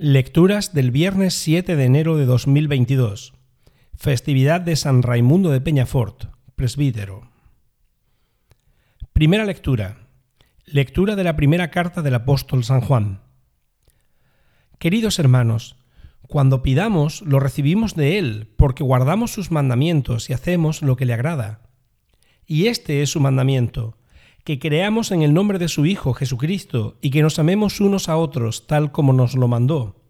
Lecturas del viernes 7 de enero de 2022. Festividad de San Raimundo de Peñafort, presbítero. Primera lectura. Lectura de la primera carta del apóstol San Juan. Queridos hermanos, cuando pidamos lo recibimos de Él, porque guardamos sus mandamientos y hacemos lo que le agrada. Y este es su mandamiento, que creamos en el nombre de su Hijo Jesucristo y que nos amemos unos a otros tal como nos lo mandó.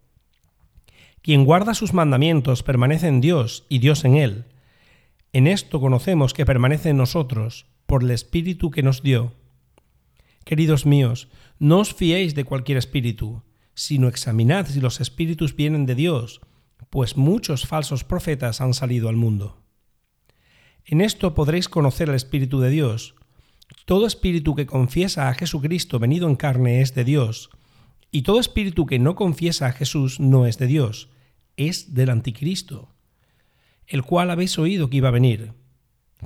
Quien guarda sus mandamientos permanece en Dios y Dios en él. En esto conocemos que permanece en nosotros por el Espíritu que nos dio. Queridos míos, no os fiéis de cualquier espíritu, sino examinad si los espíritus vienen de Dios, pues muchos falsos profetas han salido al mundo. En esto podréis conocer el Espíritu de Dios, todo espíritu que confiesa a Jesucristo venido en carne es de Dios, y todo espíritu que no confiesa a Jesús no es de Dios, es del anticristo, el cual habéis oído que iba a venir.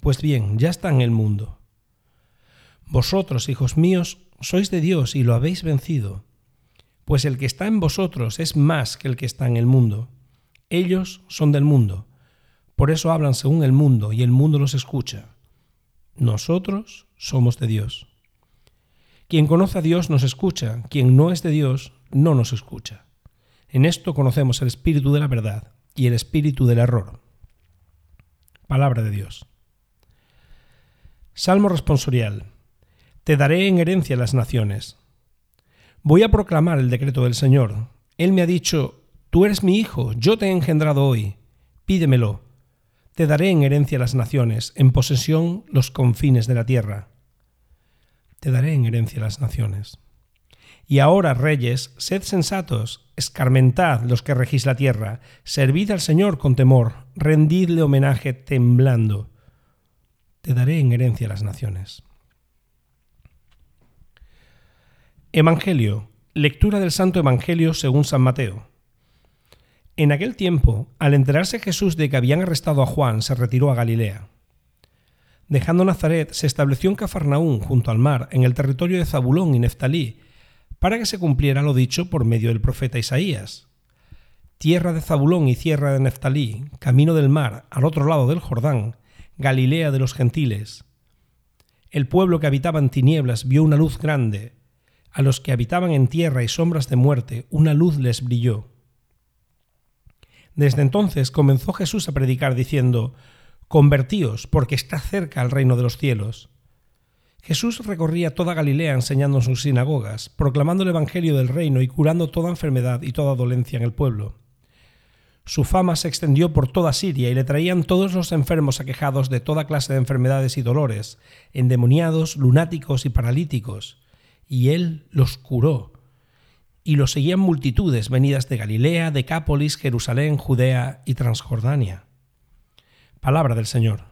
Pues bien, ya está en el mundo. Vosotros, hijos míos, sois de Dios y lo habéis vencido, pues el que está en vosotros es más que el que está en el mundo. Ellos son del mundo, por eso hablan según el mundo y el mundo los escucha. Nosotros somos de Dios. Quien conoce a Dios nos escucha, quien no es de Dios no nos escucha. En esto conocemos el espíritu de la verdad y el espíritu del error. Palabra de Dios. Salmo responsorial. Te daré en herencia las naciones. Voy a proclamar el decreto del Señor. Él me ha dicho, Tú eres mi hijo, yo te he engendrado hoy. Pídemelo te daré en herencia las naciones, en posesión los confines de la tierra. Te daré en herencia las naciones. Y ahora, reyes, sed sensatos, escarmentad los que regís la tierra, servid al Señor con temor, rendidle homenaje temblando. Te daré en herencia las naciones. Evangelio. Lectura del Santo Evangelio según San Mateo. En aquel tiempo, al enterarse Jesús de que habían arrestado a Juan, se retiró a Galilea. Dejando Nazaret, se estableció en Cafarnaún, junto al mar, en el territorio de Zabulón y Neftalí, para que se cumpliera lo dicho por medio del profeta Isaías. Tierra de Zabulón y tierra de Neftalí, camino del mar, al otro lado del Jordán, Galilea de los gentiles. El pueblo que habitaba en tinieblas vio una luz grande. A los que habitaban en tierra y sombras de muerte, una luz les brilló. Desde entonces comenzó Jesús a predicar diciendo, Convertíos, porque está cerca el reino de los cielos. Jesús recorría toda Galilea enseñando en sus sinagogas, proclamando el Evangelio del reino y curando toda enfermedad y toda dolencia en el pueblo. Su fama se extendió por toda Siria y le traían todos los enfermos aquejados de toda clase de enfermedades y dolores, endemoniados, lunáticos y paralíticos, y él los curó y lo seguían multitudes venidas de Galilea, Decápolis, Jerusalén, Judea y Transjordania. Palabra del Señor.